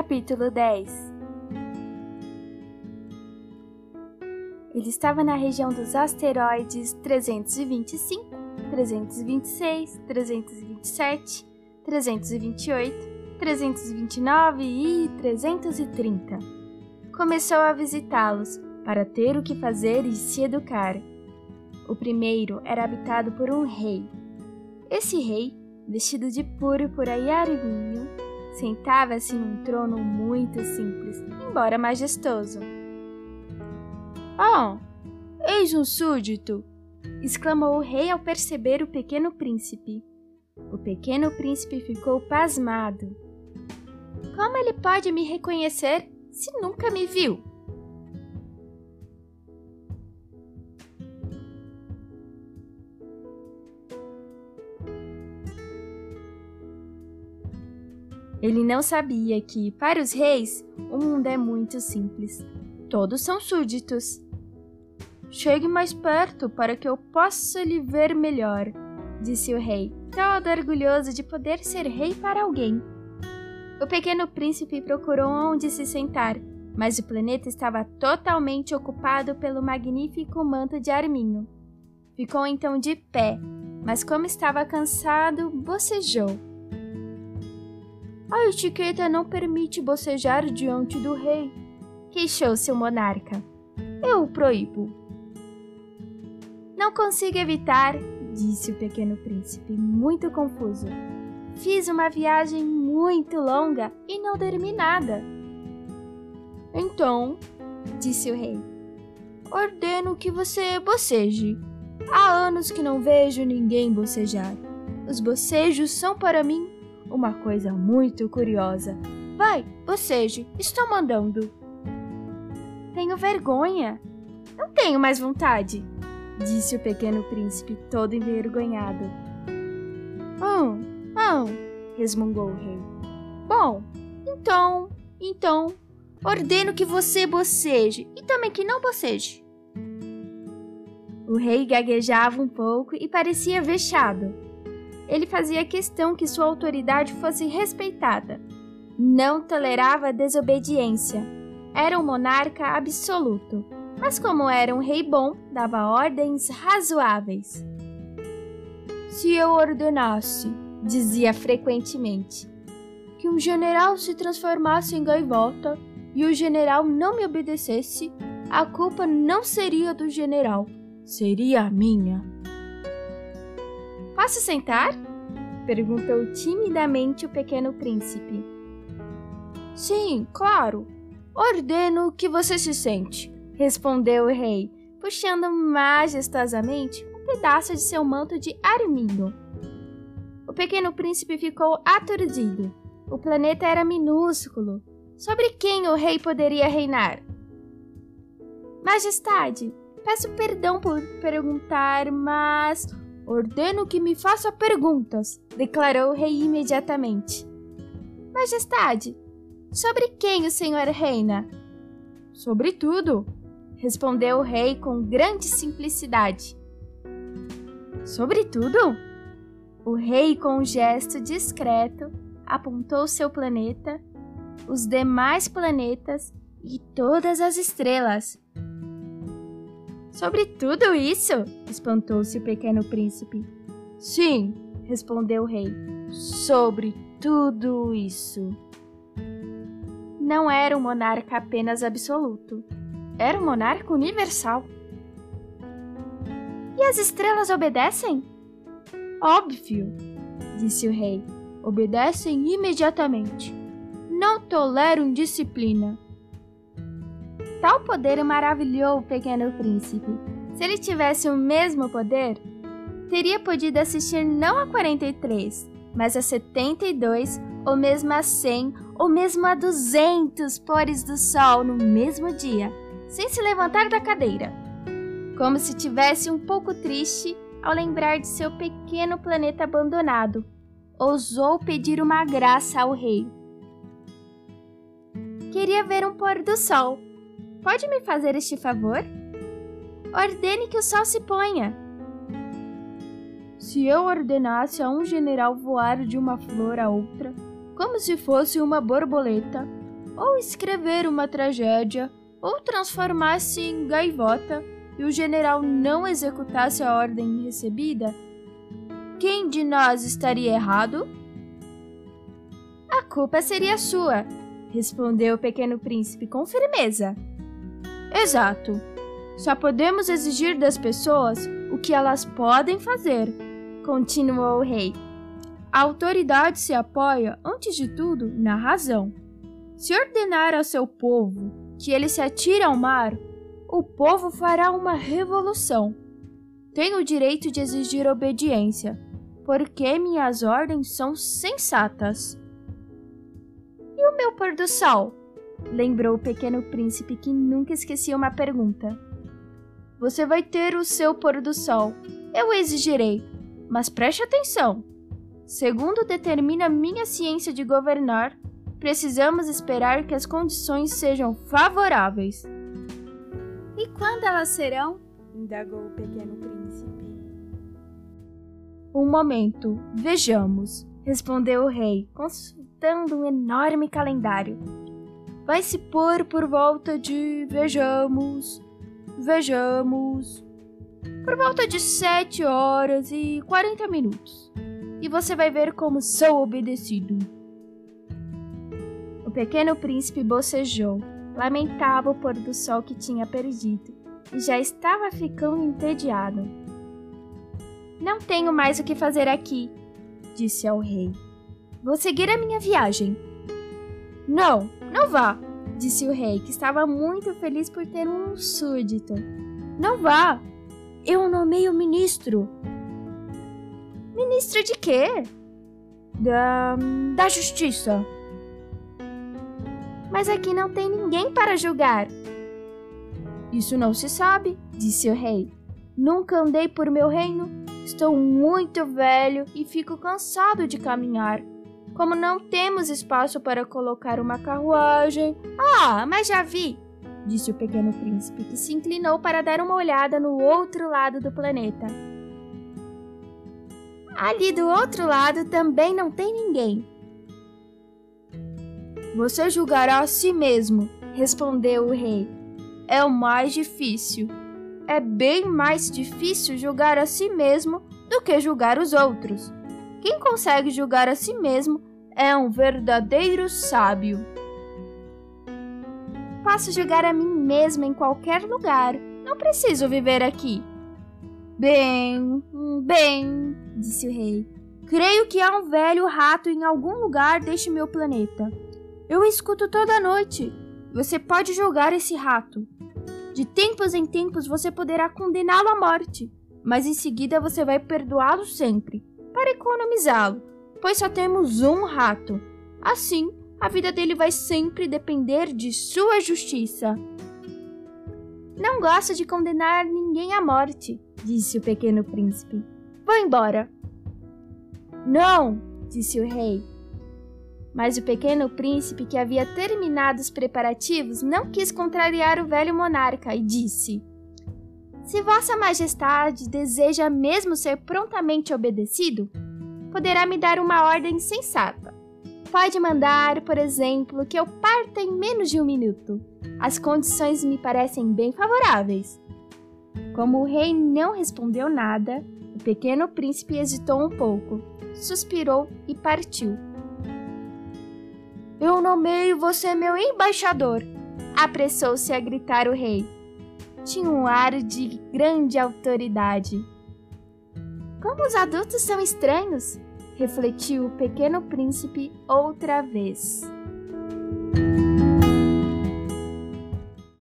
Capítulo 10 Ele estava na região dos asteroides 325, 326, 327, 328, 329 e 330. Começou a visitá-los para ter o que fazer e se educar. O primeiro era habitado por um rei. Esse rei, vestido de púrpura e arminho, sentava-se num trono muito simples, embora majestoso. Oh, eis um súdito! exclamou o rei ao perceber o pequeno príncipe. O pequeno príncipe ficou pasmado. Como ele pode me reconhecer se nunca me viu? Ele não sabia que, para os reis, o mundo é muito simples. Todos são súditos. Chegue mais perto para que eu possa lhe ver melhor, disse o rei, todo orgulhoso de poder ser rei para alguém. O pequeno príncipe procurou onde se sentar, mas o planeta estava totalmente ocupado pelo magnífico manto de arminho. Ficou então de pé, mas como estava cansado, bocejou. A etiqueta não permite bocejar diante do rei, queixou-se o monarca. Eu o proíbo. Não consigo evitar, disse o pequeno príncipe, muito confuso. Fiz uma viagem muito longa e não dormi nada. Então, disse o rei, ordeno que você boceje. Há anos que não vejo ninguém bocejar. Os bocejos são para mim uma coisa muito curiosa. Vai, boceje, estou mandando. Tenho vergonha. Não tenho mais vontade, disse o pequeno príncipe, todo envergonhado. Hum, hum, resmungou o rei. Bom, então, então, ordeno que você boceje e também que não boceje. O rei gaguejava um pouco e parecia vexado ele fazia questão que sua autoridade fosse respeitada. Não tolerava desobediência. Era um monarca absoluto, mas como era um rei bom, dava ordens razoáveis. Se eu ordenasse, dizia frequentemente, que um general se transformasse em gaivota e o general não me obedecesse, a culpa não seria do general, seria minha. Posso sentar? perguntou timidamente o pequeno príncipe. Sim, claro. Ordeno que você se sente, respondeu o rei, puxando majestosamente um pedaço de seu manto de arminho. O pequeno príncipe ficou aturdido. O planeta era minúsculo. Sobre quem o rei poderia reinar? Majestade, peço perdão por perguntar, mas Ordeno que me faça perguntas, declarou o rei imediatamente. Majestade, sobre quem o senhor reina? Sobre tudo, respondeu o rei com grande simplicidade. Sobre tudo? O rei, com um gesto discreto, apontou seu planeta, os demais planetas e todas as estrelas, Sobre tudo isso? espantou-se o pequeno príncipe. Sim, respondeu o rei. Sobre tudo isso. Não era um monarca apenas absoluto. Era um monarca universal. E as estrelas obedecem? Óbvio, disse o rei. Obedecem imediatamente. Não tolero indisciplina. Tal poder maravilhou o pequeno príncipe. Se ele tivesse o mesmo poder, teria podido assistir não a 43, mas a 72, ou mesmo a 100, ou mesmo a 200 pores do sol no mesmo dia, sem se levantar da cadeira. Como se tivesse um pouco triste ao lembrar de seu pequeno planeta abandonado, ousou pedir uma graça ao rei. Queria ver um pôr do sol Pode me fazer este favor? Ordene que o sol se ponha. Se eu ordenasse a um general voar de uma flor a outra, como se fosse uma borboleta, ou escrever uma tragédia, ou transformar-se em gaivota e o general não executasse a ordem recebida, quem de nós estaria errado? A culpa seria sua, respondeu o pequeno príncipe com firmeza. Exato. Só podemos exigir das pessoas o que elas podem fazer, continuou o rei. A autoridade se apoia, antes de tudo, na razão. Se ordenar ao seu povo que ele se atire ao mar, o povo fará uma revolução. Tenho o direito de exigir obediência, porque minhas ordens são sensatas. E o meu pôr do sol? Lembrou o pequeno príncipe que nunca esquecia uma pergunta. Você vai ter o seu pôr do sol. Eu exigirei. Mas preste atenção. Segundo determina minha ciência de governar, precisamos esperar que as condições sejam favoráveis. E quando elas serão? indagou o pequeno príncipe. Um momento, vejamos, respondeu o rei, consultando um enorme calendário. Vai se pôr por volta de. Vejamos. Vejamos. Por volta de sete horas e quarenta minutos. E você vai ver como sou obedecido. O pequeno príncipe bocejou, lamentava o pôr do sol que tinha perdido e já estava ficando entediado. Não tenho mais o que fazer aqui, disse ao rei. Vou seguir a minha viagem. Não, não vá, disse o rei, que estava muito feliz por ter um súdito. Não vá! Eu nomeio ministro. Ministro de quê? Da. da justiça. Mas aqui não tem ninguém para julgar. Isso não se sabe, disse o rei. Nunca andei por meu reino. Estou muito velho e fico cansado de caminhar. Como não temos espaço para colocar uma carruagem. Ah, mas já vi! disse o pequeno príncipe, que se inclinou para dar uma olhada no outro lado do planeta. Ali do outro lado também não tem ninguém. Você julgará a si mesmo, respondeu o rei. É o mais difícil. É bem mais difícil julgar a si mesmo do que julgar os outros. Quem consegue julgar a si mesmo é um verdadeiro sábio. Posso julgar a mim mesmo em qualquer lugar. Não preciso viver aqui. Bem, bem, disse o rei. Creio que há um velho rato em algum lugar deste meu planeta. Eu escuto toda noite. Você pode julgar esse rato. De tempos em tempos você poderá condená-lo à morte, mas em seguida você vai perdoá-lo sempre, para economizá-lo, pois só temos um rato. Assim, a vida dele vai sempre depender de sua justiça. Não gosto de condenar ninguém à morte, disse o pequeno príncipe. Vou embora. Não, disse o rei. Mas o pequeno príncipe, que havia terminado os preparativos, não quis contrariar o velho monarca e disse: Se Vossa Majestade deseja mesmo ser prontamente obedecido, poderá me dar uma ordem sensata. Pode mandar, por exemplo, que eu parta em menos de um minuto. As condições me parecem bem favoráveis. Como o rei não respondeu nada, o pequeno príncipe hesitou um pouco, suspirou e partiu. Eu nomeio você meu embaixador, apressou-se a gritar o rei. Tinha um ar de grande autoridade. Como os adultos são estranhos, refletiu o pequeno príncipe outra vez.